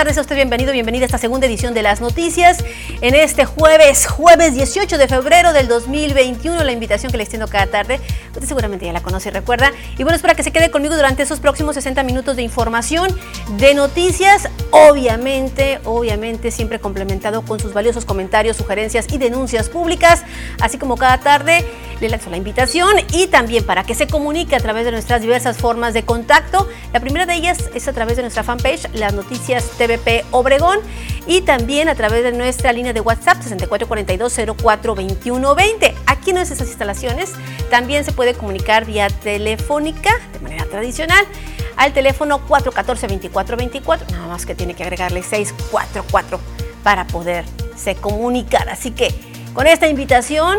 tardes a usted, bienvenido, bienvenida a esta segunda edición de las noticias. En este jueves, jueves 18 de febrero del 2021, la invitación que le extiendo cada tarde, usted seguramente ya la conoce y recuerda. Y bueno, espera que se quede conmigo durante esos próximos 60 minutos de información, de noticias, obviamente, obviamente siempre complementado con sus valiosos comentarios, sugerencias y denuncias públicas, así como cada tarde le lanzo la invitación y también para que se comunique a través de nuestras diversas formas de contacto. La primera de ellas es a través de nuestra fanpage, las noticias Obregón, y también a través de nuestra línea de WhatsApp 6442042120. Aquí en nuestras instalaciones también se puede comunicar vía telefónica de manera tradicional al teléfono 414-2424, nada más que tiene que agregarle 644 para poderse comunicar. Así que con esta invitación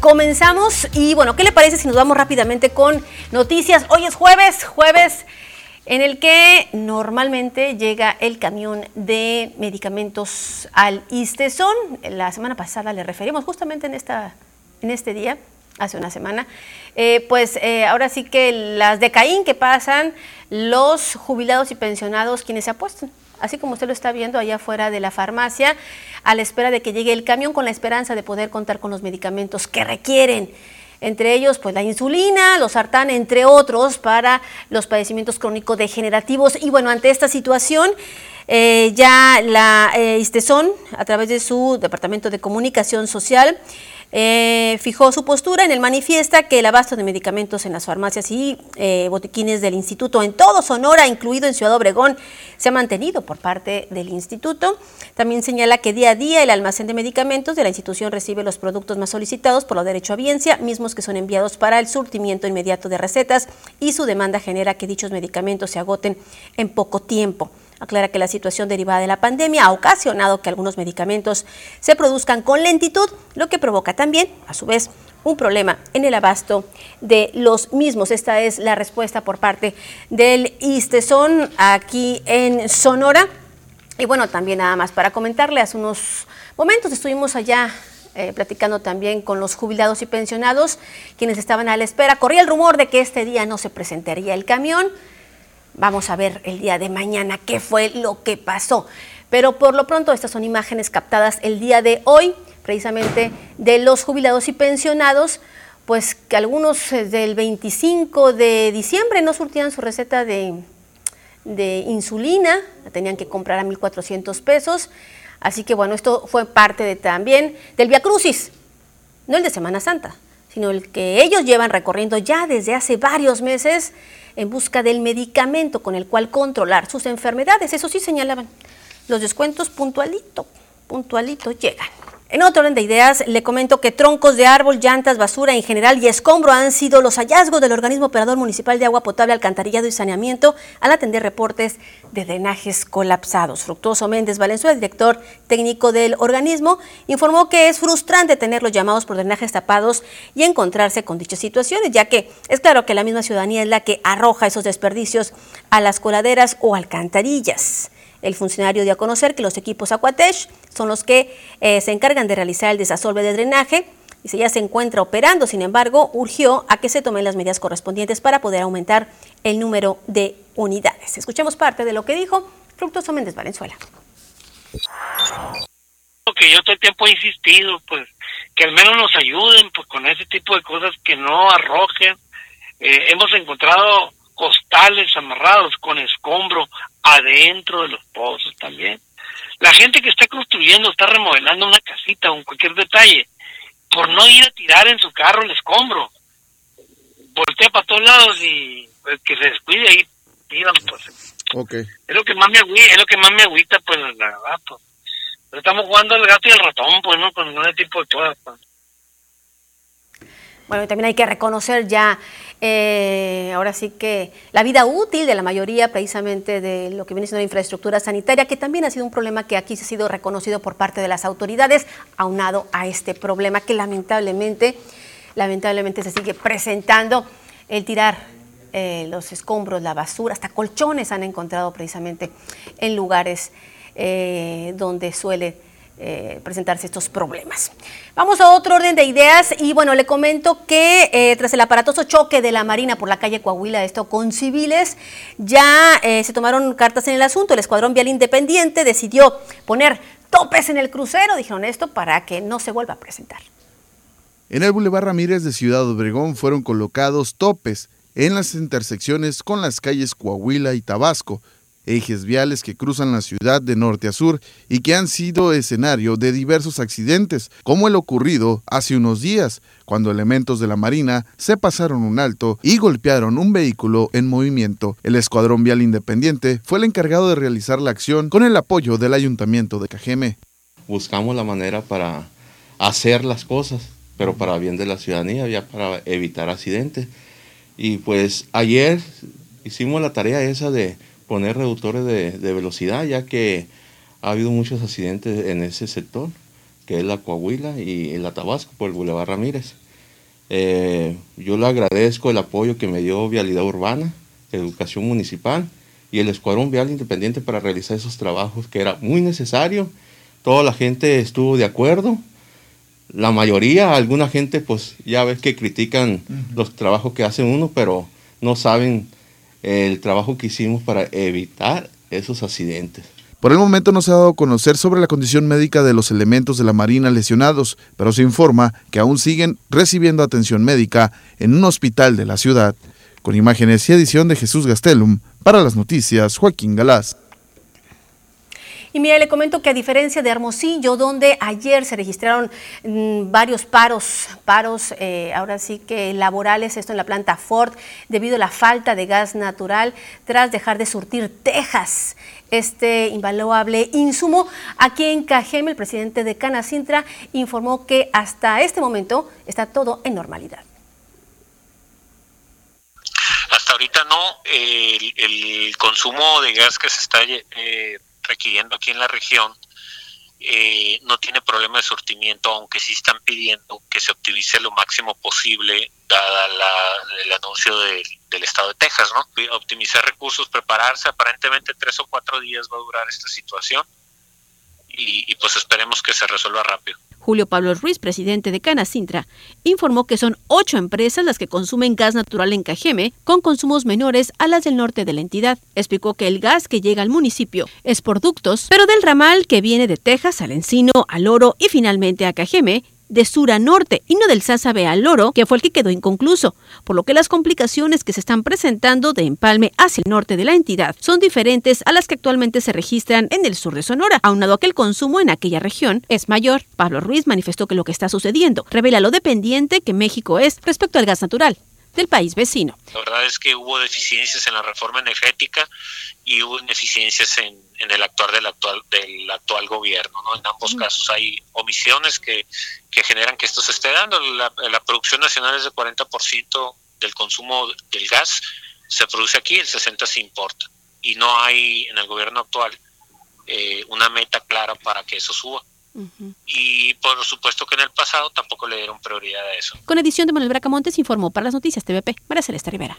comenzamos y bueno, ¿qué le parece si nos vamos rápidamente con noticias? Hoy es jueves, jueves en el que normalmente llega el camión de medicamentos al Istezón. La semana pasada le referimos justamente en, esta, en este día, hace una semana, eh, pues eh, ahora sí que las de Caín que pasan los jubilados y pensionados quienes se apuestan. Así como usted lo está viendo allá afuera de la farmacia, a la espera de que llegue el camión con la esperanza de poder contar con los medicamentos que requieren entre ellos pues la insulina, los sartán, entre otros, para los padecimientos crónicos degenerativos. Y bueno, ante esta situación, eh, ya la eh, a través de su Departamento de Comunicación Social, eh, fijó su postura en el manifiesta que el abasto de medicamentos en las farmacias y eh, botiquines del instituto en todo Sonora, incluido en Ciudad Obregón, se ha mantenido por parte del instituto. También señala que día a día el almacén de medicamentos de la institución recibe los productos más solicitados por lo derecho a biencia, mismos que son enviados para el surtimiento inmediato de recetas y su demanda genera que dichos medicamentos se agoten en poco tiempo. Aclara que la situación derivada de la pandemia ha ocasionado que algunos medicamentos se produzcan con lentitud, lo que provoca también, a su vez, un problema en el abasto de los mismos. Esta es la respuesta por parte del ISTESON aquí en Sonora. Y bueno, también nada más para comentarle, hace unos momentos estuvimos allá eh, platicando también con los jubilados y pensionados, quienes estaban a la espera. Corría el rumor de que este día no se presentaría el camión. Vamos a ver el día de mañana qué fue lo que pasó. Pero por lo pronto estas son imágenes captadas el día de hoy, precisamente de los jubilados y pensionados, pues que algunos eh, del 25 de diciembre no surtían su receta de, insulina, la tenían que comprar a 1.400 pesos. Así que bueno, esto fue parte de, también del Via Crucis, no el de Semana Santa, sino el que ellos llevan recorriendo ya desde hace varios meses en busca del medicamento con el cual controlar sus enfermedades. Eso sí señalaban, los descuentos puntualito, puntualito llegan. En otro orden de ideas, le comento que troncos de árbol, llantas, basura en general y escombro han sido los hallazgos del organismo operador municipal de agua potable, alcantarillado y saneamiento al atender reportes de drenajes colapsados. Fructuoso Méndez Valenzuela, director técnico del organismo, informó que es frustrante tener los llamados por drenajes tapados y encontrarse con dichas situaciones, ya que es claro que la misma ciudadanía es la que arroja esos desperdicios a las coladeras o alcantarillas. El funcionario dio a conocer que los equipos Aquatech son los que eh, se encargan de realizar el desasolve de drenaje y si ya se encuentra operando, sin embargo, urgió a que se tomen las medidas correspondientes para poder aumentar el número de unidades. Escuchemos parte de lo que dijo Fructuoso Méndez Valenzuela. que yo todo el tiempo he insistido, pues, que al menos nos ayuden pues, con ese tipo de cosas que no arrojen. Eh, hemos encontrado costales amarrados con escombro adentro de los pozos también. La gente que está construyendo, está remodelando una casita o cualquier detalle, por no ir a tirar en su carro el escombro, voltea para todos lados y pues, que se descuide ahí tiran pues. Okay. Es lo que más me agüita, es lo que más me agüita pues la verdad pues. estamos jugando al gato y al ratón pues no con ese tipo de cosas pues. Bueno, también hay que reconocer ya, eh, ahora sí que la vida útil de la mayoría precisamente de lo que viene siendo la infraestructura sanitaria, que también ha sido un problema que aquí se ha sido reconocido por parte de las autoridades, aunado a este problema que lamentablemente, lamentablemente se sigue presentando, el tirar eh, los escombros, la basura, hasta colchones han encontrado precisamente en lugares eh, donde suele eh, presentarse estos problemas. Vamos a otro orden de ideas y bueno, le comento que eh, tras el aparatoso choque de la Marina por la calle Coahuila, esto con civiles, ya eh, se tomaron cartas en el asunto. El Escuadrón Vial Independiente decidió poner topes en el crucero, dijeron esto, para que no se vuelva a presentar. En el Boulevard Ramírez de Ciudad Obregón fueron colocados topes en las intersecciones con las calles Coahuila y Tabasco, ejes viales que cruzan la ciudad de norte a sur y que han sido escenario de diversos accidentes, como el ocurrido hace unos días, cuando elementos de la Marina se pasaron un alto y golpearon un vehículo en movimiento. El Escuadrón Vial Independiente fue el encargado de realizar la acción con el apoyo del Ayuntamiento de Cajeme. Buscamos la manera para hacer las cosas, pero para bien de la ciudadanía, ya para evitar accidentes. Y pues ayer hicimos la tarea esa de poner reductores de, velocidad, ya que ha habido muchos accidentes en ese sector, que es la Coahuila y la Tabasco por el Boulevard Ramírez. Eh, yo le agradezco el apoyo que me dio Vialidad Urbana, Educación Municipal y el Escuadrón Vial Independiente para realizar esos trabajos que era muy necesario. Toda la gente estuvo de acuerdo. La mayoría, alguna gente, pues ya ves que critican los trabajos que hace uno, pero no saben el trabajo que hicimos para evitar esos accidentes. Por el momento no se ha dado a conocer sobre la condición médica de los elementos de la Marina lesionados, pero se informa que aún siguen recibiendo atención médica en un hospital de la ciudad. Con imágenes y edición de Jesús Gastelum, para las noticias, Joaquín Galás. Y mira, le comento que a diferencia de Hermosillo, donde ayer se registraron mm, varios paros, paros eh, ahora sí que laborales, esto en la planta Ford, debido a la falta de gas natural, tras dejar de surtir Texas este invaluable insumo. Aquí en Cajeme, el presidente de Canacintra informó que hasta este momento está todo en normalidad. Hasta ahorita no, el, consumo de gas que se está eh, requiriendo aquí en la región eh, no tiene problema de surtimiento, aunque sí están pidiendo que se optimice lo máximo posible, dada el anuncio del Estado de Texas, ¿no? Optimizar recursos, prepararse, aparentemente tres o cuatro días va a durar esta situación y, y pues esperemos que se resuelva rápido. Julio Pablo Ruiz, presidente de Canacintra, informó que son ocho empresas las que consumen gas natural en Cajeme, con consumos menores a las del norte de la entidad. Explicó que el gas que llega al municipio es por pero del ramal que viene de Texas al Encino, al Oro y finalmente a Cajeme, de sur a norte y no del Sázabe al Loro, que fue el que quedó inconcluso, por lo que las complicaciones que se están presentando de empalme hacia el norte de la entidad son diferentes a las que actualmente se registran en el sur de Sonora, aunado a que el consumo en aquella región es mayor. Pablo Ruiz manifestó que lo que está sucediendo revela lo dependiente que México es respecto al gas natural del país vecino. La verdad es que hubo deficiencias en la reforma energética y hubo deficiencias en, el actuar del actual del actual gobierno. ¿no? En ambos casos hay omisiones que, generan que esto se esté dando. La, producción nacional es de 40% del consumo del gas, se produce aquí, el 60% se importa. Y no hay en el gobierno actual eh, una meta clara para que eso suba. Y por supuesto que en el pasado tampoco le dieron prioridad a eso. Con edición de Manuel Bracamontes informó para las noticias TVP, María Celeste Rivera.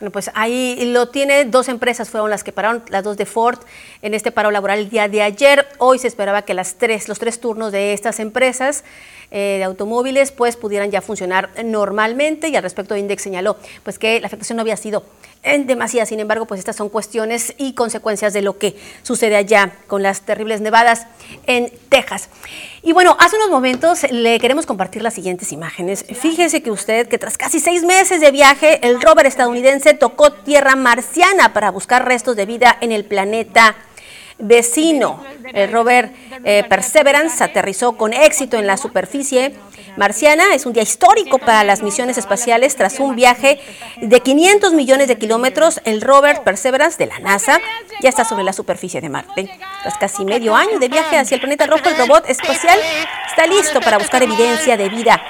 Bueno, pues ahí lo tiene, dos empresas fueron las que pararon, las dos de Ford, en este paro laboral el día de ayer. Hoy se esperaba que las tres, los tres turnos de estas empresas eh, de automóviles pues pudieran ya funcionar normalmente y al respecto Index señaló pues que la afectación no había sido en demasía, sin embargo pues estas son cuestiones y consecuencias de lo que sucede allá con las terribles nevadas en Texas. Y bueno, hace unos momentos le queremos compartir las siguientes imágenes. Fíjese que usted que tras casi seis meses de viaje, el rover estadounidense tocó tierra marciana para buscar restos de vida en el planeta vecino. El rover eh, Perseverance aterrizó con éxito en la superficie marciana. Es un día histórico para las misiones espaciales. Tras un viaje de 500 millones de kilómetros, el rover Perseverance de la NASA ya está sobre la superficie de Marte. Tras casi medio año de viaje hacia el planeta rojo, el robot espacial está listo para buscar evidencia de vida.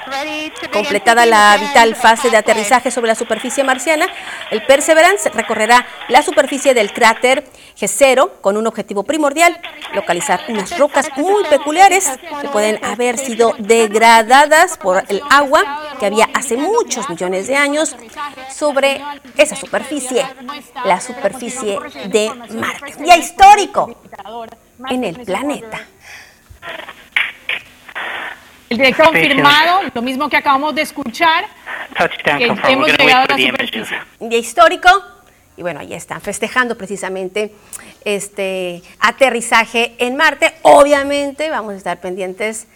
Completada la vital fase de aterrizaje sobre la superficie marciana, el Perseverance recorrerá la superficie del cráter G0 con un objetivo primordial, localizar unas rocas muy peculiares que pueden haber sido degradadas por el agua que había hace muchos millones de años sobre esa superficie, la superficie de Marte. Día histórico en el planeta. El director confirmado, lo mismo que acabamos de escuchar, que hemos llegado a la superficie. Día histórico, y bueno, ahí están festejando precisamente este aterrizaje en Marte. Obviamente vamos a estar pendientes,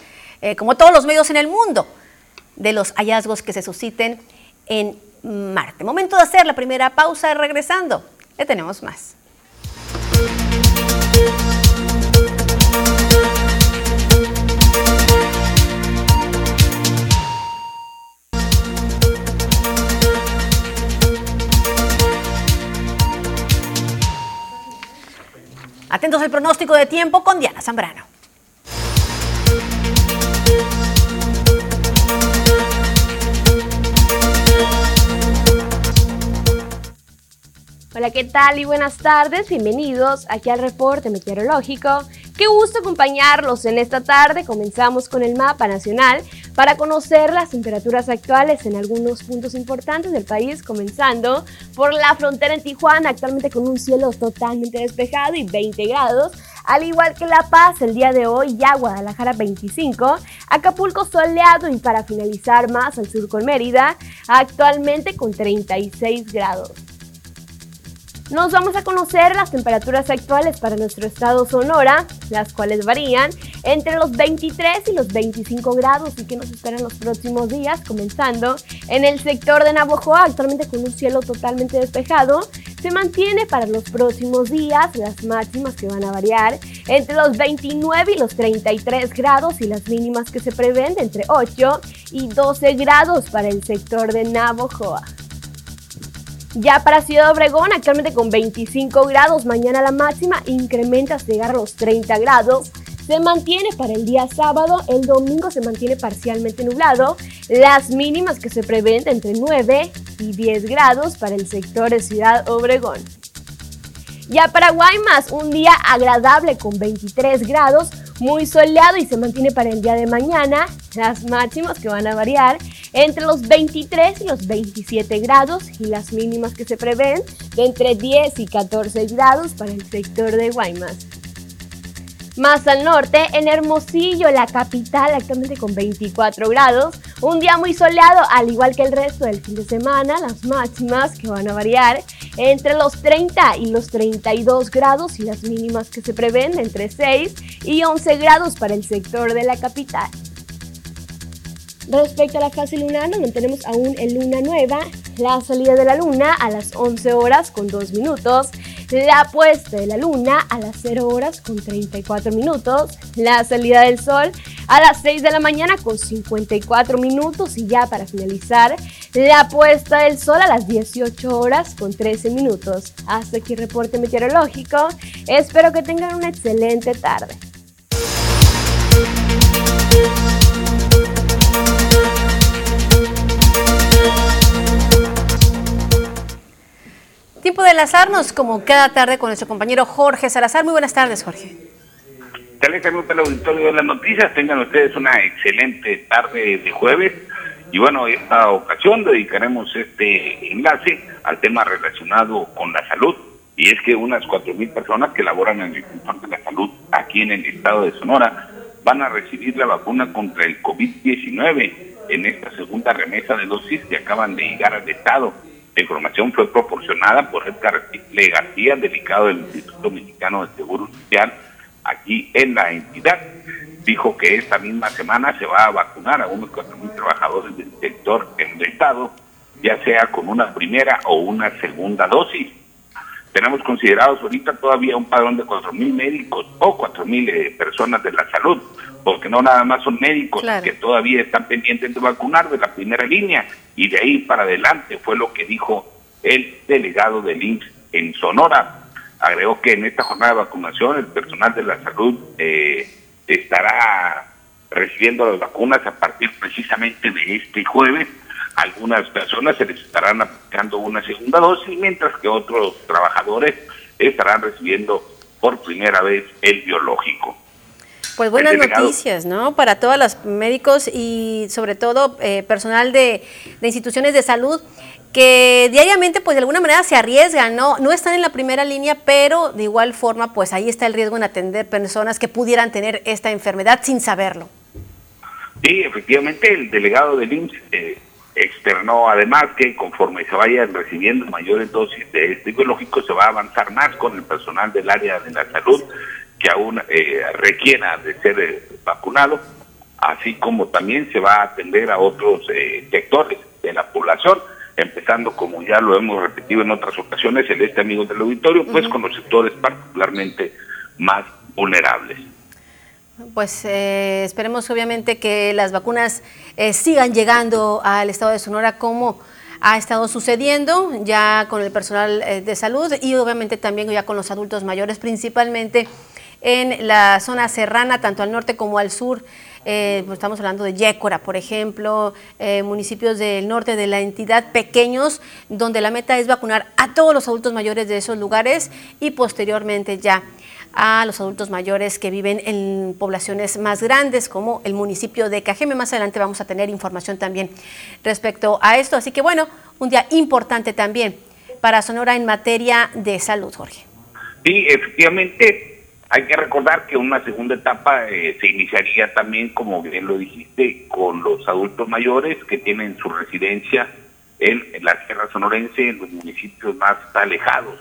eh, como todos los medios en el mundo, de los hallazgos que se susciten en Marte. Momento de hacer la primera pausa, regresando, ya tenemos más. Atentos al pronóstico de tiempo con Diana Zambrano. Hola, ¿qué tal y buenas tardes? Bienvenidos aquí al reporte meteorológico. Qué gusto acompañarlos en esta tarde. Comenzamos con el mapa nacional para conocer las temperaturas actuales en algunos puntos importantes del país, comenzando por la frontera en Tijuana, actualmente con un cielo totalmente despejado y 20 grados. Al igual que La Paz el día de hoy, ya Guadalajara 25, Acapulco soleado y para finalizar más al sur con Mérida, actualmente con 36 grados. Nos vamos a conocer las temperaturas actuales para nuestro estado Sonora, las cuales varían entre los 23 y los 25 grados y que nos esperan los próximos días, comenzando en el sector de Navojoa, actualmente con un cielo totalmente despejado. Se mantiene para los próximos días las máximas que van a variar entre los 29 y los 33 grados y las mínimas que se prevén entre 8 y 12 grados para el sector de Navojoa. Ya para Ciudad Obregón, actualmente con 25 grados, mañana la máxima incrementa hasta llegar los 30 grados. Se mantiene para el día sábado, el domingo se mantiene parcialmente nublado. Las mínimas que se prevén entre 9 y 10 grados para el sector de Ciudad Obregón. Ya para Guaymas, un día agradable con 23 grados, muy soleado y se mantiene para el día de mañana. Las máximas que van a variar entre los 23 y los 27 grados y las mínimas que se prevén de entre 10 y 14 grados para el sector de Guaymas. Más al norte, en Hermosillo, la capital, actualmente con 24 grados. Un día muy soleado, al igual que el resto del fin de semana. Las máximas que van a variar entre los 30 y los 32 grados y las mínimas que se prevén entre 6 y 11 grados para el sector de la capital. Respecto a la fase lunar, nos mantenemos aún en luna nueva. La salida de la luna a las 11 horas con 2 minutos. La puesta de la luna a las 0 horas con 34 minutos. La salida del sol a las 6 de la mañana con 54 minutos. Y ya para finalizar, la puesta del sol a las 18 horas con 13 minutos. Hasta aquí reporte meteorológico. Espero que tengan una excelente tarde. Tiempo de enlazarnos como cada tarde con nuestro compañero Jorge Salazar. Muy buenas tardes, Jorge. Saludos el auditorio de las noticias. Tengan ustedes una excelente tarde de jueves. Y bueno, en esta ocasión dedicaremos este enlace al tema relacionado con la salud. Y es que unas 4.000 personas que laboran en el sector de la salud aquí en el estado de Sonora van a recibir la vacuna contra el COVID-19 en esta segunda remesa de dosis que acaban de llegar al estado. La información fue proporcionada por Edgar Le García, delegado del Instituto Mexicano de Seguro Social, aquí en la entidad. Dijo que esta misma semana se va a vacunar a unos 4.000 trabajadores del sector en el Estado, ya sea con una primera o una segunda dosis. Tenemos considerados ahorita todavía un padrón de 4.000 médicos o 4.000 eh, personas de la salud, porque no nada más son médicos que todavía están pendientes de vacunar de la primera línea, y de ahí para adelante fue lo que dijo el delegado del IMSS en Sonora. Agregó que en esta jornada de vacunación el personal de la salud eh, estará recibiendo las vacunas a partir precisamente de este jueves. Algunas personas se les estarán aplicando una segunda dosis, mientras que otros trabajadores estarán recibiendo por primera vez el biológico. Pues buenas noticias, ¿no? Para todos los médicos y sobre todo eh, personal de, instituciones de salud que diariamente pues de alguna manera se arriesgan, ¿no? No están en la primera línea, pero de igual forma pues ahí está el riesgo en atender personas que pudieran tener esta enfermedad sin saberlo. Sí, efectivamente el delegado del IMSS eh, externó además que conforme se vayan recibiendo mayores dosis de este biológico se va a avanzar más con el personal del área de la salud que aún eh, requiera de ser eh, vacunado, así como también se va a atender a otros sectores de la población empezando como ya lo hemos repetido en otras ocasiones, el este amigo del auditorio, pues con los sectores particularmente más vulnerables. Pues eh, esperemos obviamente que las vacunas eh, sigan llegando al estado de Sonora como ha estado sucediendo ya con el personal eh, de salud y obviamente también ya con los adultos mayores, principalmente en la zona serrana, tanto al norte como al sur. Pues, estamos hablando de Yécora, por ejemplo, municipios del norte de la entidad pequeños, donde la meta es vacunar a todos los adultos mayores de esos lugares y posteriormente ya a los adultos mayores que viven en poblaciones más grandes como el municipio de Cajeme. Más adelante vamos a tener información también respecto a esto. Así que bueno, un día importante también para Sonora en materia de salud, Jorge. Sí, efectivamente, hay que recordar que una segunda etapa eh, se iniciaría también, como bien lo dijiste, con los adultos mayores que tienen su residencia en, la Sierra Sonorense, en los municipios más alejados,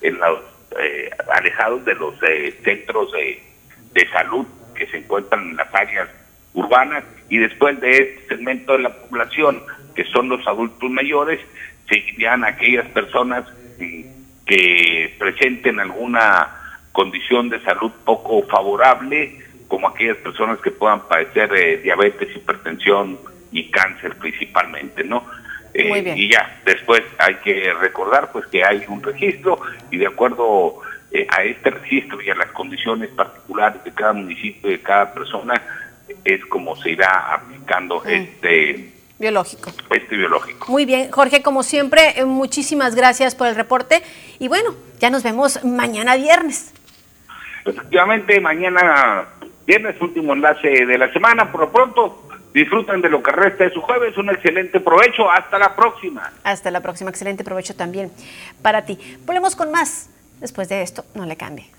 en los eh, alejados de los eh, centros de salud que se encuentran en las áreas urbanas y después de este segmento de la población que son los adultos mayores seguirían aquellas personas que presenten alguna condición de salud poco favorable, como aquellas personas que puedan padecer eh, diabetes, hipertensión y cáncer principalmente, ¿no? Eh, y ya, después hay que recordar pues que hay un registro y de acuerdo eh, a este registro y a las condiciones particulares de cada municipio, de cada persona, es como se irá aplicando mm. este biológico. Este biológico. Muy bien, Jorge, como siempre, muchísimas gracias por el reporte y bueno, ya nos vemos mañana viernes. Efectivamente, mañana viernes, último enlace de la semana. Por lo pronto, disfruten de lo que resta de su jueves. Un excelente provecho. Hasta la próxima. Hasta la próxima. Excelente provecho también para ti. Volvemos con más. Después de esto, no le cambie.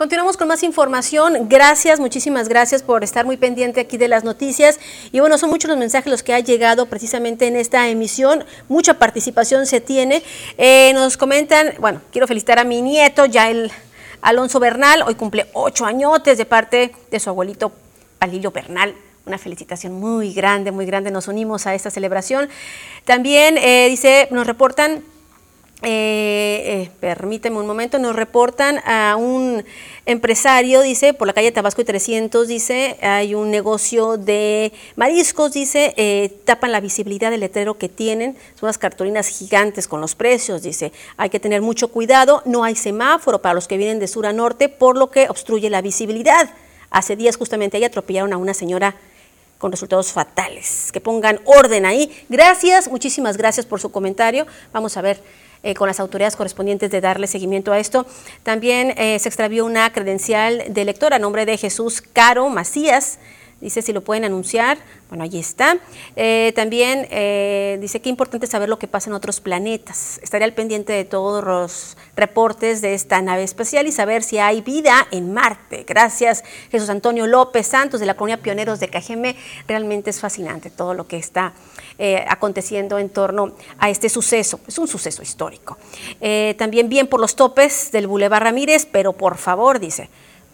Continuamos con más información. Gracias, muchísimas gracias por estar muy pendiente aquí de las noticias. Y bueno, son muchos los mensajes los que han llegado precisamente en esta emisión. Mucha participación se tiene. Eh, nos comentan, bueno, quiero felicitar a mi nieto, ya el Alonso Bernal. Hoy cumple ocho añotes de parte de su abuelito Palillo Bernal una felicitación muy grande, muy grande. Nos unimos a esta celebración. También eh, dice, nos reportan eh, eh, permíteme un momento, nos reportan a un empresario, dice, por la calle Tabasco y 300, dice, hay un negocio de mariscos, dice, eh, tapan la visibilidad del letrero que tienen, son unas cartulinas gigantes con los precios, dice, hay que tener mucho cuidado, no hay semáforo para los que vienen de sur a norte, por lo que obstruye la visibilidad. Hace días justamente ahí atropellaron a una señora con resultados fatales. Que pongan orden ahí. Gracias, muchísimas gracias por su comentario. Vamos a ver eh, con las autoridades correspondientes de darle seguimiento a esto. También eh, se extravió una credencial de lector a nombre de Jesús Caro Macías. Dice si lo pueden anunciar. Bueno, allí está. Eh, también dice que importante saber lo que pasa en otros planetas. Estaría al pendiente de todos los reportes de esta nave espacial y saber si hay vida en Marte. Gracias, Jesús Antonio López Santos de la Colonia Pioneros de Cajeme. Realmente es fascinante todo lo que está eh, aconteciendo en torno a este suceso. Es un suceso histórico. Eh, también bien por los topes del Boulevard Ramírez, pero por favor, dice,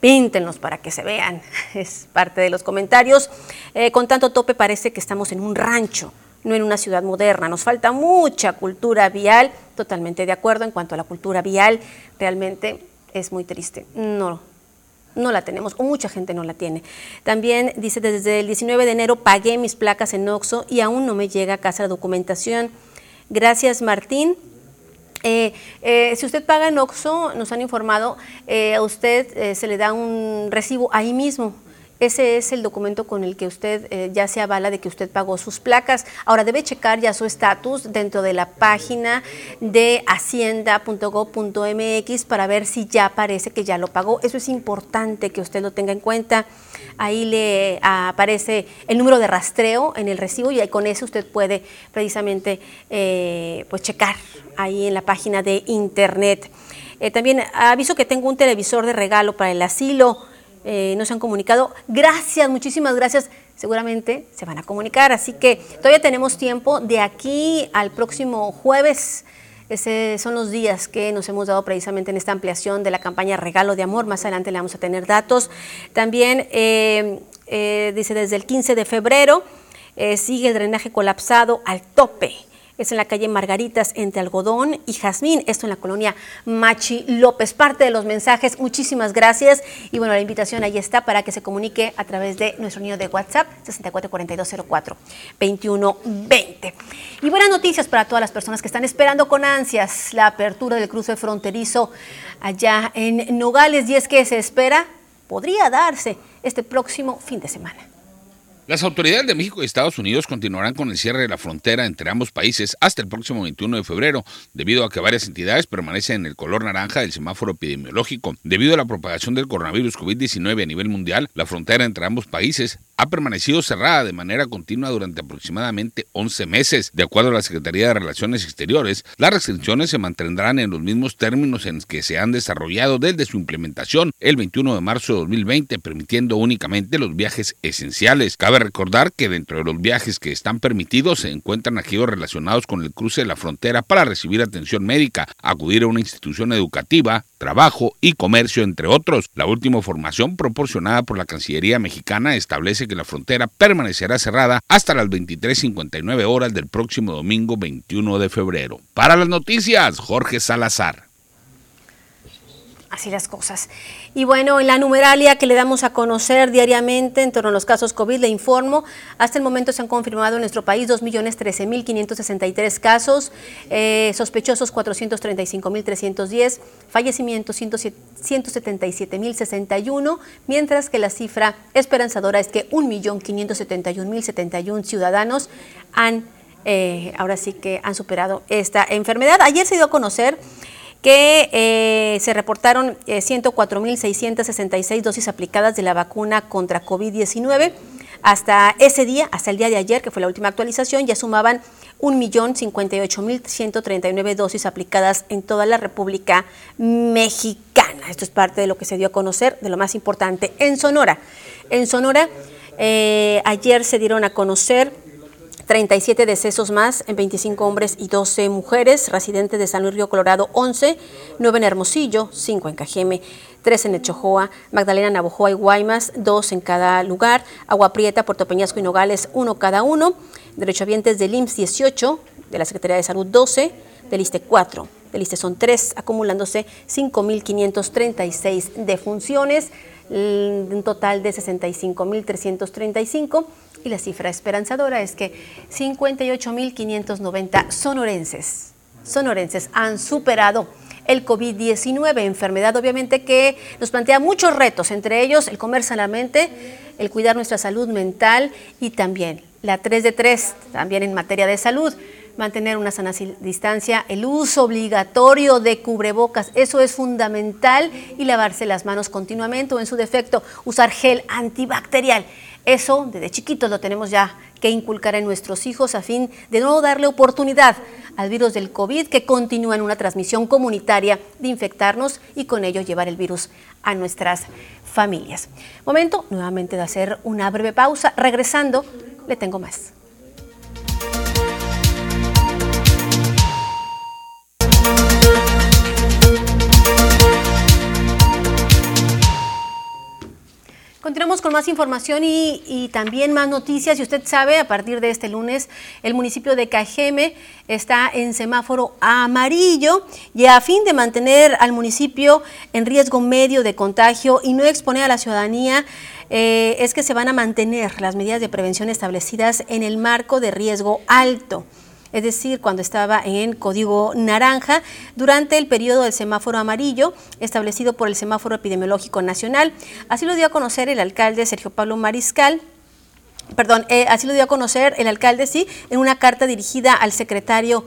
píntenlos para que se vean. Es parte de los comentarios. Eh, con tanto tope parece que estamos en un rancho, no en una ciudad moderna. Nos falta mucha cultura vial. Totalmente de acuerdo en cuanto a la cultura vial. Realmente es muy triste. No, no la tenemos o mucha gente no la tiene. También dice, desde el 19 de enero pagué mis placas en OXO y aún no me llega a casa la documentación. Gracias Martín. Eh, eh, si usted paga en OXO, nos han informado, eh, a usted se le da un recibo ahí mismo ese es el documento con el que usted eh, ya se avala de que usted pagó sus placas. Ahora debe checar ya su estatus dentro de la página de hacienda.gov.mx para ver si ya parece que ya lo pagó. Eso es importante que usted lo tenga en cuenta. Ahí le aparece el número de rastreo en el recibo y con eso usted puede precisamente eh, pues checar ahí en la página de internet. Eh, también aviso que tengo un televisor de regalo para el asilo. Eh, no se han comunicado. Gracias, muchísimas gracias. Seguramente se van a comunicar, así que todavía tenemos tiempo de aquí al próximo jueves. Esos son los días que nos hemos dado precisamente en esta ampliación de la campaña Regalo de Amor. Más adelante le vamos a tener datos. También eh, eh, dice desde el 15 de febrero sigue el drenaje colapsado al tope es en la calle Margaritas entre Algodón y Jazmín, esto en la colonia Machi López. Parte de los mensajes, muchísimas gracias. Y bueno, la invitación ahí está para que se comunique a través de nuestro niño de WhatsApp 644204-2120. Y buenas noticias para todas las personas que están esperando con ansias la apertura del cruce fronterizo allá en Nogales y es que se espera, podría darse este próximo fin de semana. Las autoridades de México y Estados Unidos continuarán con el cierre de la frontera entre ambos países hasta el próximo 21 de febrero, debido a que varias entidades permanecen en el color naranja del semáforo epidemiológico. Debido a la propagación del coronavirus COVID-19 a nivel mundial, la frontera entre ambos países ha permanecido cerrada de manera continua durante aproximadamente 11 meses. De acuerdo a la Secretaría de Relaciones Exteriores, las restricciones se mantendrán en los mismos términos en que se han desarrollado desde su implementación el 21 de marzo de 2020, permitiendo únicamente los viajes esenciales. Cabe recordar que dentro de los viajes que están permitidos se encuentran aquellos relacionados con el cruce de la frontera para recibir atención médica, acudir a una institución educativa, trabajo y comercio, entre otros. La última información proporcionada por la Cancillería mexicana establece que la frontera permanecerá cerrada hasta las 23.59 horas del próximo domingo 21 de febrero. Para las noticias, Jorge Salazar. Así las cosas. Y bueno, en la numeralia que le damos a conocer diariamente en torno a los casos COVID, le informo, hasta el momento se han confirmado en nuestro país 2.013.563 casos, eh, sospechosos 435.310, fallecimientos 177.061, mientras que la cifra esperanzadora es que 1.571.071 ciudadanos han, eh, ahora sí que han superado esta enfermedad. Ayer se dio a conocer que eh, se reportaron 104.666 eh, dosis aplicadas de la vacuna contra COVID-19. Hasta ese día, hasta el día de ayer, que fue la última actualización, ya sumaban 1.058.139 dosis aplicadas en toda la República Mexicana. Esto es parte de lo que se dio a conocer, de lo más importante. En Sonora, en Sonora, eh, ayer se dieron a conocer 37 decesos más en 25 hombres y 12 mujeres, residentes de San Luis Río Colorado 11, 9 en Hermosillo, 5 en Cajeme, 3 en Echojoa, Magdalena, Navojoa y Guaymas, 2 en cada lugar, Agua Prieta, Puerto Peñasco y Nogales, 1 cada uno, derechohabientes del IMSS 18, de la Secretaría de Salud 12, del ISTE 4, del ISTE son 3, acumulándose 5.536 defunciones, un total de 65.335 y la cifra esperanzadora es que 58.590 sonorenses, sonorenses han superado el COVID-19, enfermedad obviamente que nos plantea muchos retos, entre ellos el comer sanamente, el cuidar nuestra salud mental y también la 3 de 3, también en materia de salud, mantener una sana distancia, el uso obligatorio de cubrebocas, eso es fundamental y lavarse las manos continuamente o en su defecto usar gel antibacterial. Eso desde chiquitos lo tenemos ya que inculcar en nuestros hijos a fin de no darle oportunidad al virus del COVID que continúa en una transmisión comunitaria de infectarnos y con ello llevar el virus a nuestras familias. Momento nuevamente de hacer una breve pausa. Regresando, le tengo más. Continuamos con más información y, también más noticias. Y usted sabe, a partir de este lunes, el municipio de Cajeme está en semáforo amarillo y a fin de mantener al municipio en riesgo medio de contagio y no exponer a la ciudadanía, eh, es que se van a mantener las medidas de prevención establecidas en el marco de riesgo alto. Es decir, cuando estaba en código naranja, durante el periodo del semáforo amarillo establecido por el semáforo epidemiológico nacional. Así lo dio a conocer el alcalde Sergio Pablo Mariscal. Perdón, eh, así lo dio a conocer el alcalde, sí, en una carta dirigida al secretario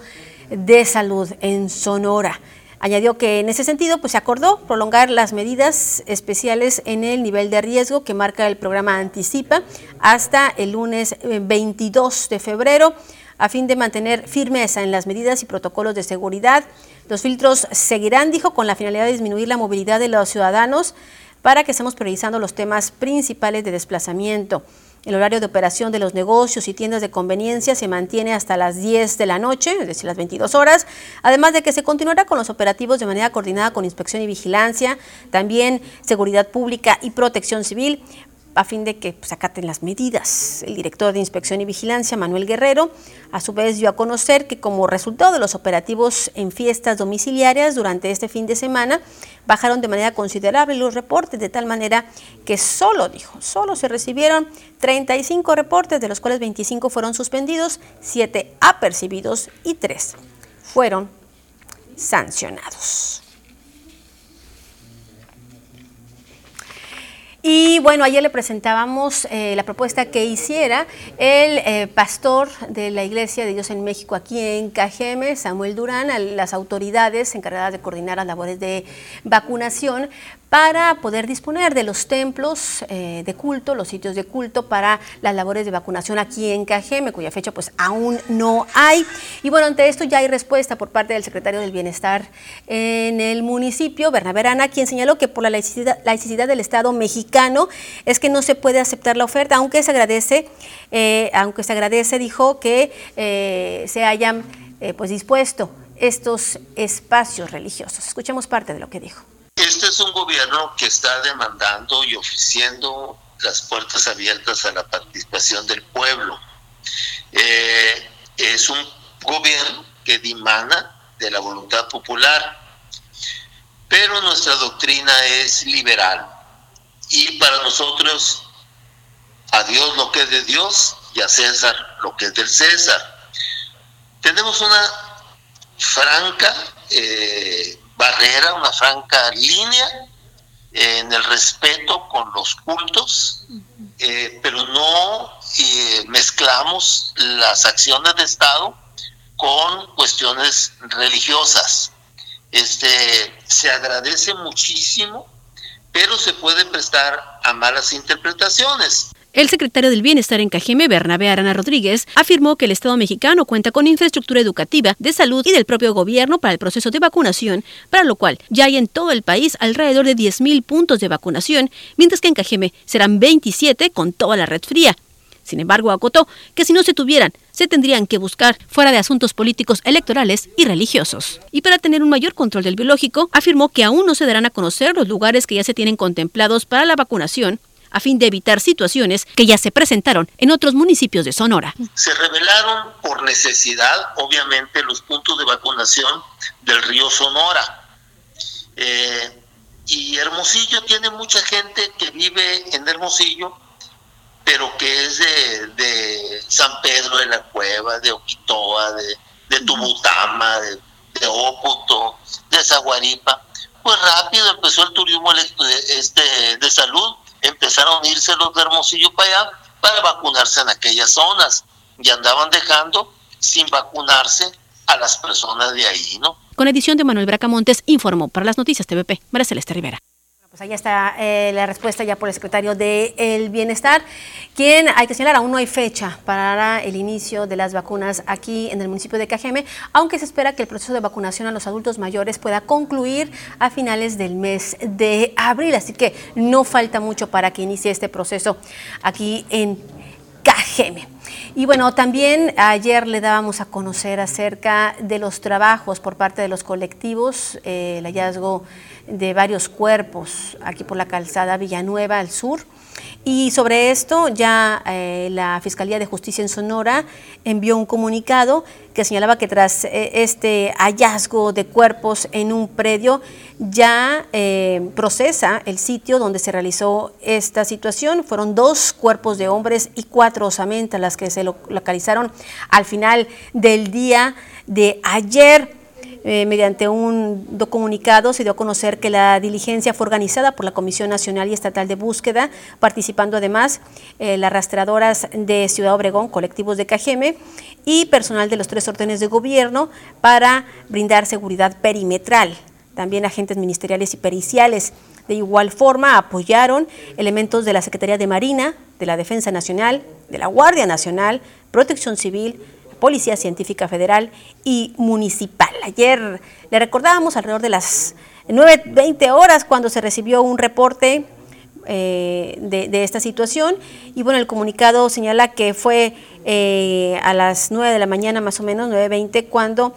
de Salud en Sonora. Añadió que en ese sentido pues, se acordó prolongar las medidas especiales en el nivel de riesgo que marca el programa Anticipa hasta el lunes 22 eh, de febrero a fin de mantener firmeza en las medidas y protocolos de seguridad. Los filtros seguirán, dijo, con la finalidad de disminuir la movilidad de los ciudadanos para que estemos priorizando los temas principales de desplazamiento. El horario de operación de los negocios y tiendas de conveniencia se mantiene hasta las 10 de la noche, es decir, las 22 horas, además de que se continuará con los operativos de manera coordinada con inspección y vigilancia, también seguridad pública y protección civil, a fin de que pues, acaten las medidas. El director de Inspección y Vigilancia, Manuel Guerrero, a su vez dio a conocer que como resultado de los operativos en fiestas domiciliarias durante este fin de semana, bajaron de manera considerable los reportes, de tal manera que solo, dijo, solo se recibieron 35 reportes, de los cuales 25 fueron suspendidos, 7 apercibidos y 3 fueron sancionados. Y bueno, ayer le presentábamos eh, la propuesta que hiciera el eh, pastor de la Iglesia de Dios en México aquí en Cajeme, Samuel Durán, a las autoridades encargadas de coordinar las labores de vacunación para poder disponer de los templos eh, de culto, los sitios de culto para las labores de vacunación aquí en Cajeme, cuya fecha pues aún no hay. Y bueno, ante esto ya hay respuesta por parte del secretario del Bienestar en el municipio, Bernabé Arana, quien señaló que por la laicidad, del Estado mexicano es que no se puede aceptar la oferta, aunque se agradece, eh, aunque se agradece, dijo que eh, se hayan pues dispuesto estos espacios religiosos. Escuchemos parte de lo que dijo. Este es un gobierno que está demandando y ofreciendo las puertas abiertas a la participación del pueblo. Eh, es un gobierno que dimana de la voluntad popular, pero nuestra doctrina es liberal y para nosotros a Dios lo que es de Dios y a César lo que es del César. Tenemos una franca eh, barrera, una franca línea en el respeto con los cultos, eh, pero no eh, mezclamos las acciones de Estado con cuestiones religiosas. Este, se agradece muchísimo, pero se puede prestar a malas interpretaciones. El secretario del Bienestar en Cajeme, Bernabé Arana Rodríguez, afirmó que el Estado mexicano cuenta con infraestructura educativa, de salud y del propio gobierno para el proceso de vacunación, para lo cual ya hay en todo el país alrededor de 10.000 puntos de vacunación, mientras que en Cajeme serán 27 con toda la red fría. Sin embargo, acotó que si no se tuvieran, se tendrían que buscar fuera de asuntos políticos, electorales y religiosos. Y para tener un mayor control del biológico, afirmó que aún no se darán a conocer los lugares que ya se tienen contemplados para la vacunación, a fin de evitar situaciones que ya se presentaron en otros municipios de Sonora. Se revelaron por necesidad, obviamente, los puntos de vacunación del río Sonora. Eh, y Hermosillo tiene mucha gente que vive en Hermosillo, pero que es de, San Pedro de la Cueva, de Oquitoa, de, de Tubutama, de, de Óputo, de Zaguaripa. Pues rápido empezó el turismo este, de salud empezaron a irse los de Hermosillo para allá para vacunarse en aquellas zonas y andaban dejando sin vacunarse a las personas de ahí, ¿no? Con edición de Manuel Bracamontes, informó para las noticias TVP, María Celeste Rivera. Pues ahí está eh, la respuesta ya por el secretario del Bienestar, quien, hay que señalar, aún no hay fecha para el inicio de las vacunas aquí en el municipio de Cajeme, aunque se espera que el proceso de vacunación a los adultos mayores pueda concluir a finales del mes de abril, así que no falta mucho para que inicie este proceso aquí en Cajeme. Y bueno, también ayer le dábamos a conocer acerca de los trabajos por parte de los colectivos, eh, el hallazgo de varios cuerpos aquí por la calzada Villanueva al sur. Y sobre esto ya eh, la Fiscalía de Justicia en Sonora envió un comunicado que señalaba que tras eh, este hallazgo de cuerpos en un predio ya eh, procesa el sitio donde se realizó esta situación. Fueron dos cuerpos de hombres y cuatro osamentas las que se localizaron al final del día de ayer. Eh, mediante un comunicado se dio a conocer que la diligencia fue organizada por la Comisión Nacional y Estatal de Búsqueda, participando además eh, las rastreadoras de Ciudad Obregón, colectivos de Cajeme y personal de los tres órdenes de gobierno para brindar seguridad perimetral. También agentes ministeriales y periciales. De igual forma, apoyaron elementos de la Secretaría de Marina, de la Defensa Nacional, de la Guardia Nacional, Protección Civil, Policía Científica Federal y Municipal. Ayer le recordábamos alrededor de las 9.20 horas cuando se recibió un reporte eh, de, esta situación y bueno, el comunicado señala que fue eh, a las 9 de la mañana más o menos, 9.20, cuando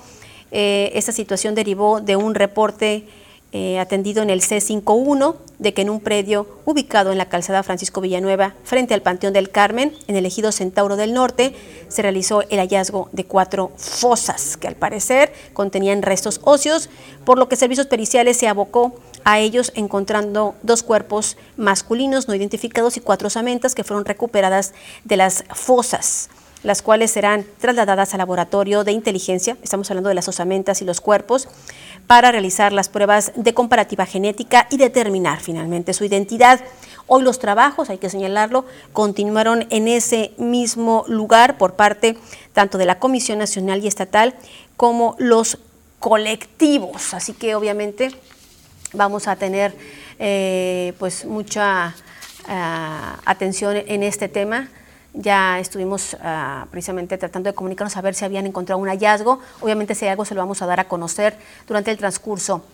eh, esta situación derivó de un reporte eh, atendido en el C51 de que en un predio ubicado en la calzada Francisco Villanueva, frente al Panteón del Carmen, en el ejido Centauro del Norte, se realizó el hallazgo de cuatro fosas que al parecer contenían restos óseos, por lo que servicios periciales se abocó a ellos encontrando dos cuerpos masculinos no identificados y cuatro osamentas que fueron recuperadas de las fosas las cuales serán trasladadas al laboratorio de inteligencia, estamos hablando de las osamentas y los cuerpos, para realizar las pruebas de comparativa genética y determinar finalmente su identidad. Hoy los trabajos, hay que señalarlo, continuaron en ese mismo lugar por parte tanto de la Comisión Nacional y Estatal como los colectivos. Así que obviamente vamos a tener eh, pues mucha ah, atención en este tema ya estuvimos ah, precisamente tratando de comunicarnos a ver si habían encontrado un hallazgo. Obviamente si hay algo se lo vamos a dar a conocer durante el transcurso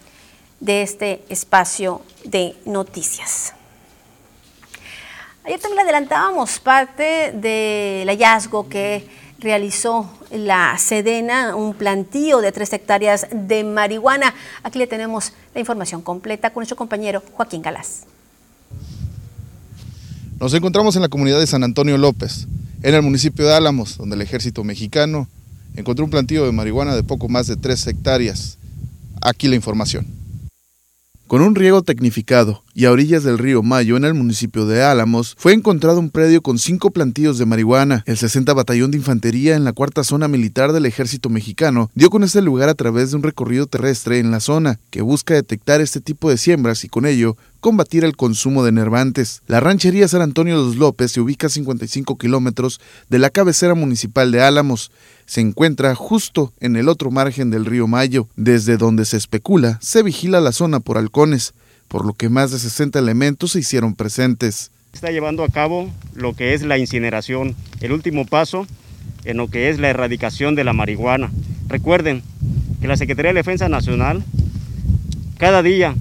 de este espacio de noticias. Ayer también le adelantábamos parte del hallazgo que realizó la Sedena, un plantío de tres hectáreas de marihuana. Aquí le tenemos la información completa con nuestro compañero Joaquín Galás. Nos encontramos en la comunidad de San Antonio López, en el municipio de Álamos, donde el ejército mexicano encontró un plantío de marihuana de poco más de 3 hectáreas. Aquí la información. Con un riego tecnificado y a orillas del río Mayo, en el municipio de Álamos, fue encontrado un predio con cinco plantíos de marihuana. El 60 Batallón de Infantería en la cuarta zona militar del ejército mexicano dio con este lugar a través de un recorrido terrestre en la zona que busca detectar este tipo de siembras y con ello combatir el consumo de nervantes. La ranchería San Antonio de los López se ubica a 55 kilómetros de la cabecera municipal de Álamos. Se encuentra justo en el otro margen del río Mayo, desde donde se especula se vigila la zona por halcones, por lo que más de 60 elementos se hicieron presentes. Está llevando a cabo lo que es la incineración, el último paso en lo que es la erradicación de la marihuana. Recuerden que la Secretaría de Defensa Nacional cada día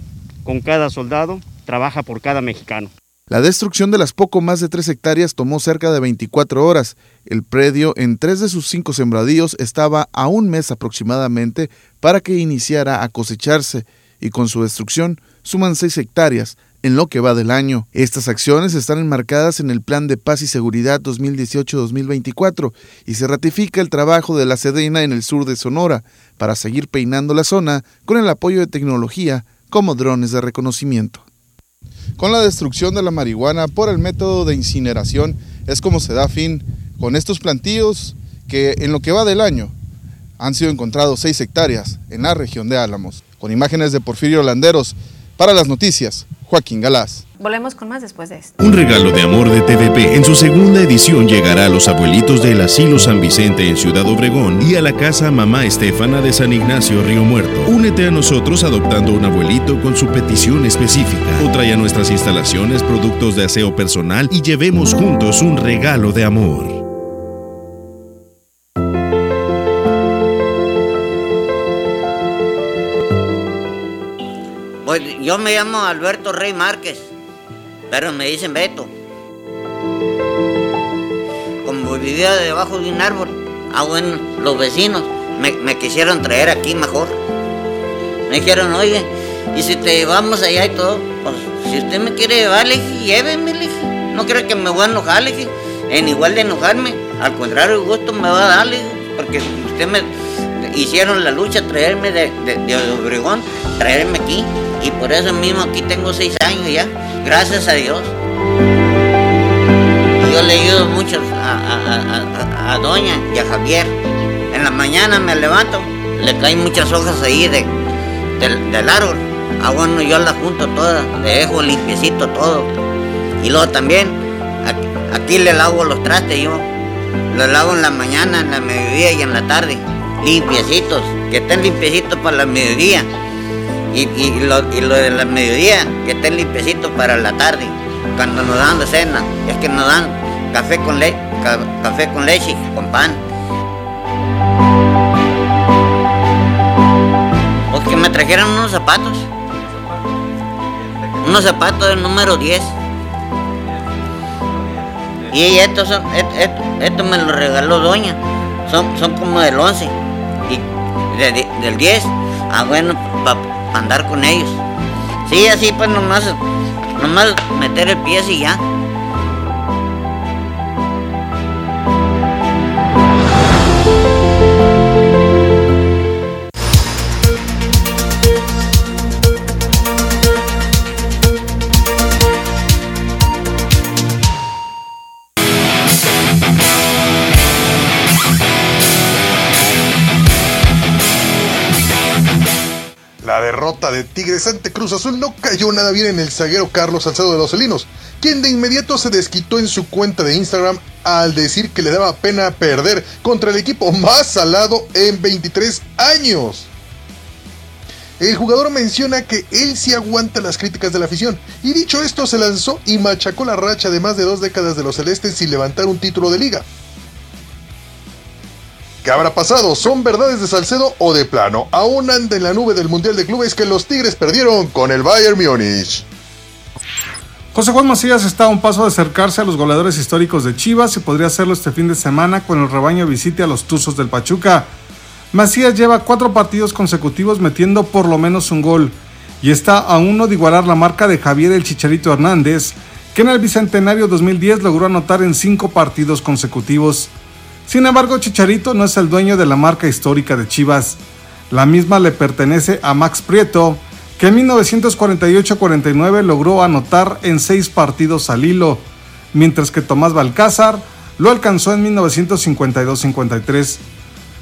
con cada soldado, trabaja por cada mexicano. La destrucción de las poco más de tres hectáreas tomó cerca de 24 horas. El predio en tres de sus cinco sembradíos estaba a un mes aproximadamente para que iniciara a cosecharse y con su destrucción suman seis hectáreas en lo que va del año. Estas acciones están enmarcadas en el Plan de Paz y Seguridad 2018-2024 y se ratifica el trabajo de la Sedena en el sur de Sonora para seguir peinando la zona con el apoyo de tecnología como drones de reconocimiento. Con la destrucción de la marihuana por el método de incineración es como se da fin con estos plantíos que en lo que va del año han sido encontrados 6 hectáreas en la región de Álamos. Con imágenes de Porfirio Landeros, para las noticias, Joaquín Galás. Volvemos con más después de esto. Un regalo de amor de TVP. En su segunda edición llegará a los abuelitos del Asilo San Vicente en Ciudad Obregón y a la casa Mamá Estefana de San Ignacio Río Muerto. Únete a nosotros adoptando un abuelito con su petición específica o trae a nuestras instalaciones productos de aseo personal y llevemos juntos un regalo de amor. Yo me llamo Alberto Rey Márquez pero me dicen Beto. Como vivía debajo de un árbol, ah bueno, los vecinos me, quisieron traer aquí mejor. Me dijeron, oye, y si te llevamos allá y todo, pues si usted me quiere llevar, le dije, lléveme, le No creo que me voy a enojar, en igual de enojarme. Al contrario, el gusto me va a darle, porque usted me hicieron la lucha traerme de, de, Obregón, traerme aquí. Y por eso mismo aquí tengo seis años ya, gracias a Dios. Yo le ayudo mucho a, Doña y a Javier. En la mañana me levanto, le caen muchas hojas ahí de, del, árbol. Ah, bueno, yo las junto todas, le dejo limpiecito todo. Y luego también, aquí, le lavo los trastes yo. Los lavo en la mañana, en la mediodía y en la tarde. Limpiecitos, que estén limpiecitos para la mediodía. Y, lo, de la mediodía, que estén limpiecitos para la tarde. Cuando nos dan de cena, es que nos dan café con, le café con leche, con pan. que me trajeron unos zapatos. Unos zapatos del número 10. Y estos son, esto, me lo regaló doña. Son, son como del 11. Y del 10. Ah, bueno, para andar con ellos. Sí, así pues nomás, nomás meter el pie y ya. De Tigres ante Cruz Azul no cayó nada bien en el zaguero Carlos Salcedo de los Celinos, quien de inmediato se desquitó en su cuenta de Instagram al decir que le daba pena perder contra el equipo más salado en 23 años. El jugador menciona que él sí aguanta las críticas de la afición, y dicho esto se lanzó y machacó la racha de más de dos décadas de los celestes sin levantar un título de liga. ¿Qué habrá pasado? ¿Son verdades de Salcedo o de plano? Aún anda en la nube del Mundial de Clubes que los Tigres perdieron con el Bayern Múnich. José Juan Macías está a un paso de acercarse a los goleadores históricos de Chivas y podría hacerlo este fin de semana cuando el rebaño visite a los Tuzos del Pachuca. Macías lleva cuatro partidos consecutivos metiendo por lo menos un gol y está a uno de igualar la marca de Javier el Chicharito Hernández, que en el Bicentenario 2010 logró anotar en cinco partidos consecutivos. Sin embargo, Chicharito no es el dueño de la marca histórica de Chivas. La misma le pertenece a Max Prieto, que en 1948-49 logró anotar en seis partidos al hilo, mientras que Tomás Balcázar lo alcanzó en 1952-53.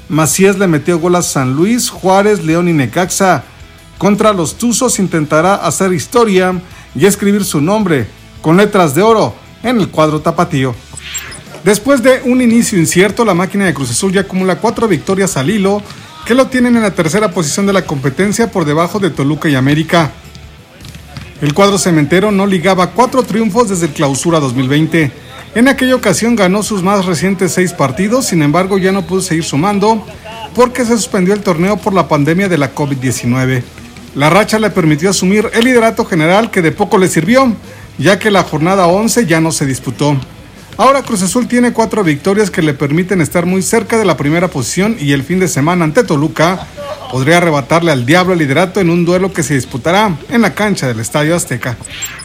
Macías le metió gol a San Luis, Juárez, León y Necaxa. Contra los Tuzos intentará hacer historia y escribir su nombre con letras de oro en el cuadro tapatío. Después de un inicio incierto, la máquina de Cruz Azul ya acumula cuatro victorias al hilo, que lo tienen en la tercera posición de la competencia por debajo de Toluca y América. El cuadro cementero no ligaba cuatro triunfos desde el clausura 2020. En aquella ocasión ganó sus más recientes seis partidos, sin embargo ya no pudo seguir sumando porque se suspendió el torneo por la pandemia de la COVID-19. La racha le permitió asumir el liderato general que de poco le sirvió, ya que la jornada 11 ya no se disputó. Ahora Cruz Azul tiene cuatro victorias que le permiten estar muy cerca de la primera posición y el fin de semana ante Toluca podría arrebatarle al Diablo el liderato en un duelo que se disputará en la cancha del Estadio Azteca.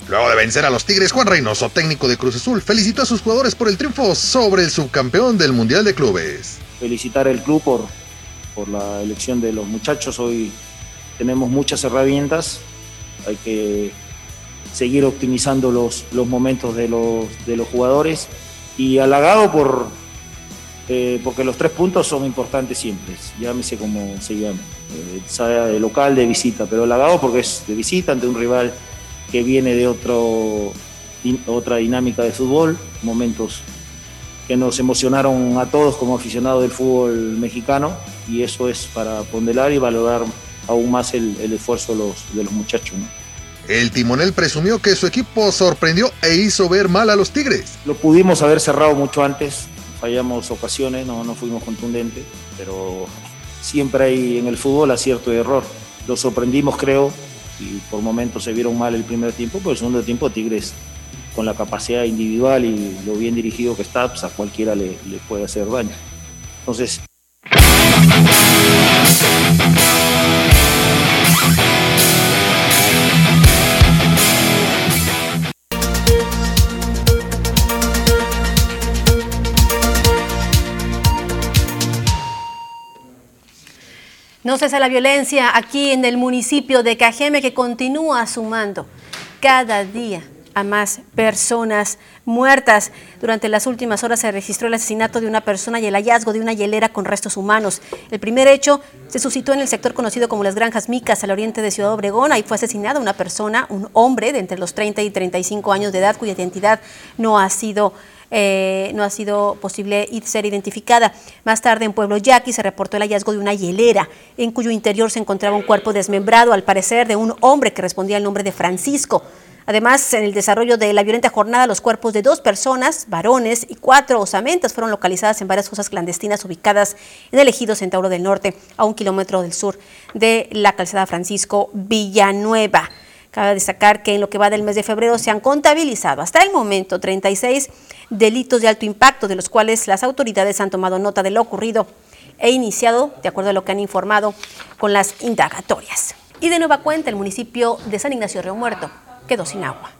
Luego de vencer a los Tigres, Juan Reynoso, técnico de Cruz Azul, felicitó a sus jugadores por el triunfo sobre el subcampeón del Mundial de Clubes. Felicitar al club por, por la elección de los muchachos. Hoy tenemos muchas herramientas. Hay que seguir optimizando los, los momentos de los, de los jugadores y halagado por, eh, porque los tres puntos son importantes siempre, llámese como se llame, eh, sea de local, de visita, pero halagado porque es de visita ante un rival que viene de otro, otra dinámica de fútbol, momentos que nos emocionaron a todos como aficionados del fútbol mexicano y eso es para ponderar y valorar aún más el, esfuerzo de los, de los muchachos. El timonel presumió que su equipo sorprendió e hizo ver mal a los Tigres. Lo pudimos haber cerrado mucho antes, fallamos ocasiones, no, fuimos contundentes, pero siempre hay en el fútbol acierto y error. Lo sorprendimos, creo, y por momentos se vieron mal el primer tiempo, pero el segundo tiempo Tigres, con la capacidad individual y lo bien dirigido que está, pues a cualquiera le, le puede hacer daño. Entonces, No cesa la violencia aquí en el municipio de Cajeme que continúa sumando cada día a más personas muertas. Durante las últimas horas se registró el asesinato de una persona y el hallazgo de una hielera con restos humanos. El primer hecho se suscitó en el sector conocido como las Granjas Micas, al oriente de Ciudad Obregón. Ahí fue asesinada una persona, un hombre de entre los 30 y 35 años de edad, cuya identidad no ha sido eh, no ha sido posible ser identificada. Más tarde en Pueblo Yaqui se reportó el hallazgo de una hielera en cuyo interior se encontraba un cuerpo desmembrado, al parecer de un hombre que respondía al nombre de Francisco. Además, en el desarrollo de la violenta jornada, los cuerpos de dos personas, varones y cuatro osamentas fueron localizadas en varias fosas clandestinas ubicadas en el ejido Centauro del Norte, a un kilómetro del sur de la calzada Francisco Villanueva. Cabe destacar que en lo que va del mes de febrero se han contabilizado hasta el momento 36 delitos de alto impacto, de los cuales las autoridades han tomado nota de lo ocurrido e iniciado, de acuerdo a lo que han informado, con las indagatorias. Y de nueva cuenta, el municipio de San Ignacio Río Muerto quedó sin agua.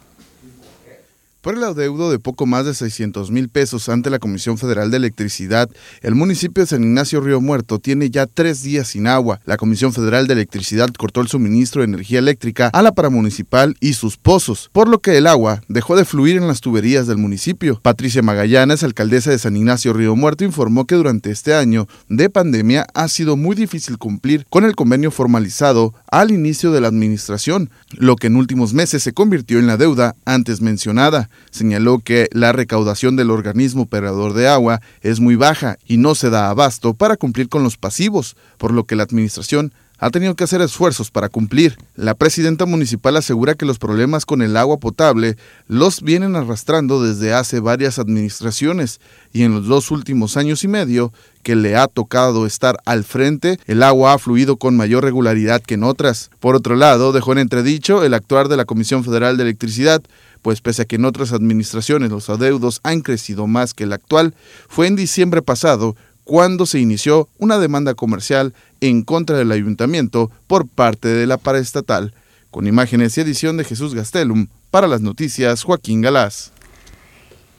Por el adeudo de poco más de 600 mil pesos ante la Comisión Federal de Electricidad, el municipio de San Ignacio Río Muerto tiene ya tres días sin agua. La Comisión Federal de Electricidad cortó el suministro de energía eléctrica a la paramunicipal y sus pozos, por lo que el agua dejó de fluir en las tuberías del municipio. Patricia Magallanes, alcaldesa de San Ignacio Río Muerto, informó que durante este año de pandemia ha sido muy difícil cumplir con el convenio formalizado al inicio de la administración, lo que en últimos meses se convirtió en la deuda antes mencionada. Señaló que la recaudación del organismo operador de agua es muy baja y no se da abasto para cumplir con los pasivos, por lo que la Administración ha tenido que hacer esfuerzos para cumplir. La presidenta municipal asegura que los problemas con el agua potable los vienen arrastrando desde hace varias administraciones y en los dos últimos años y medio que le ha tocado estar al frente, el agua ha fluido con mayor regularidad que en otras. Por otro lado, dejó en entredicho el actuar de la Comisión Federal de Electricidad, pues pese a que en otras administraciones los adeudos han crecido más que el actual, fue en diciembre pasado cuando se inició una demanda comercial en contra del ayuntamiento por parte de la paraestatal. Con imágenes y edición de Jesús Gastelum, para las noticias Joaquín Galás.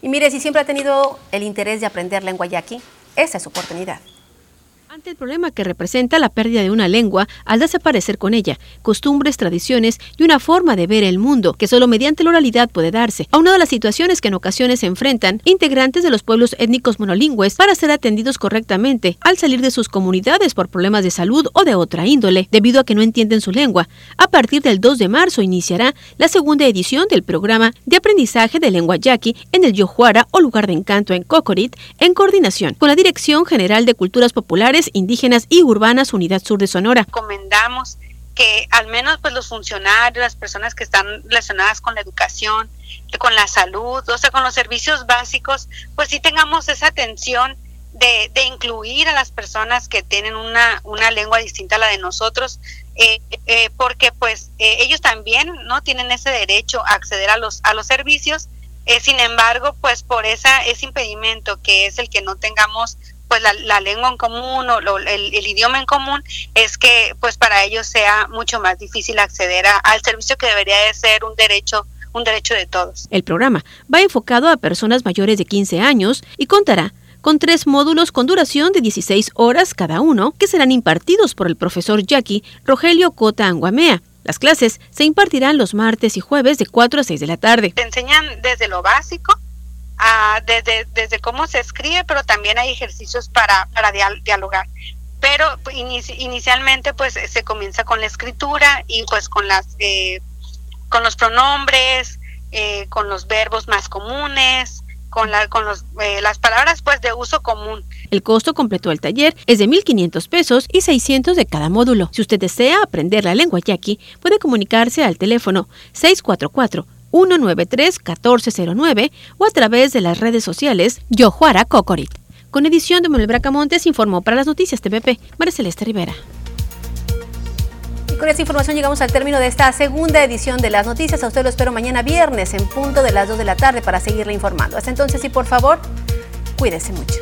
Y mire, si siempre ha tenido el interés de aprender lengua yaqui, esa es su oportunidad. Ante el problema que representa la pérdida de una lengua al desaparecer con ella, costumbres, tradiciones y una forma de ver el mundo que solo mediante la oralidad puede darse, a las situaciones que en ocasiones se enfrentan integrantes de los pueblos étnicos monolingües para ser atendidos correctamente al salir de sus comunidades por problemas de salud o de otra índole, debido a que no entienden su lengua. A partir del 2 de marzo iniciará la segunda edición del programa de aprendizaje de lengua yaqui en el Yojuara o lugar de encanto en Cocorit, en coordinación con la Dirección General de Culturas Populares indígenas y urbanas Unidad Sur de Sonora. Recomendamos que al menos pues los funcionarios, las personas que están relacionadas con la educación, con la salud, o sea, con los servicios básicos, pues sí tengamos esa atención de, incluir a las personas que tienen una, una lengua distinta a la de nosotros, eh, eh, porque pues eh, ellos también no tienen ese derecho a acceder a los, a los servicios. sin embargo, pues por esa, ese impedimento que es el que no tengamos pues la, lengua en común o el, idioma en común es que pues para ellos sea mucho más difícil acceder al servicio que debería de ser un derecho un derecho de todos. El programa va enfocado a personas mayores de 15 años y contará con tres módulos con duración de 16 horas cada uno que serán impartidos por el profesor Jackie Rogelio Cota Anguamea. Las clases se impartirán los martes y jueves de 4 a 6 de la tarde. Te enseñan desde lo básico desde, desde cómo se escribe, pero también hay ejercicios para, para dialogar. Pero pues, inicialmente pues se comienza con la escritura y pues con las eh, con los pronombres, eh, con los verbos más comunes, con, la, con los, eh, las palabras pues de uso común. El costo completo del taller es de 1.500 pesos y 600 de cada módulo. Si usted desea aprender la lengua yaqui, puede comunicarse al teléfono 644 193-1409 o a través de las redes sociales Yojuara Cocorit. Con edición de Manuel Bracamontes informó para las noticias TVP María Celeste Rivera. Y con esta información llegamos al término de esta segunda edición de las noticias. A usted lo espero mañana viernes en punto de las 2 de la tarde para seguirle informando. Hasta entonces y por favor, cuídese mucho.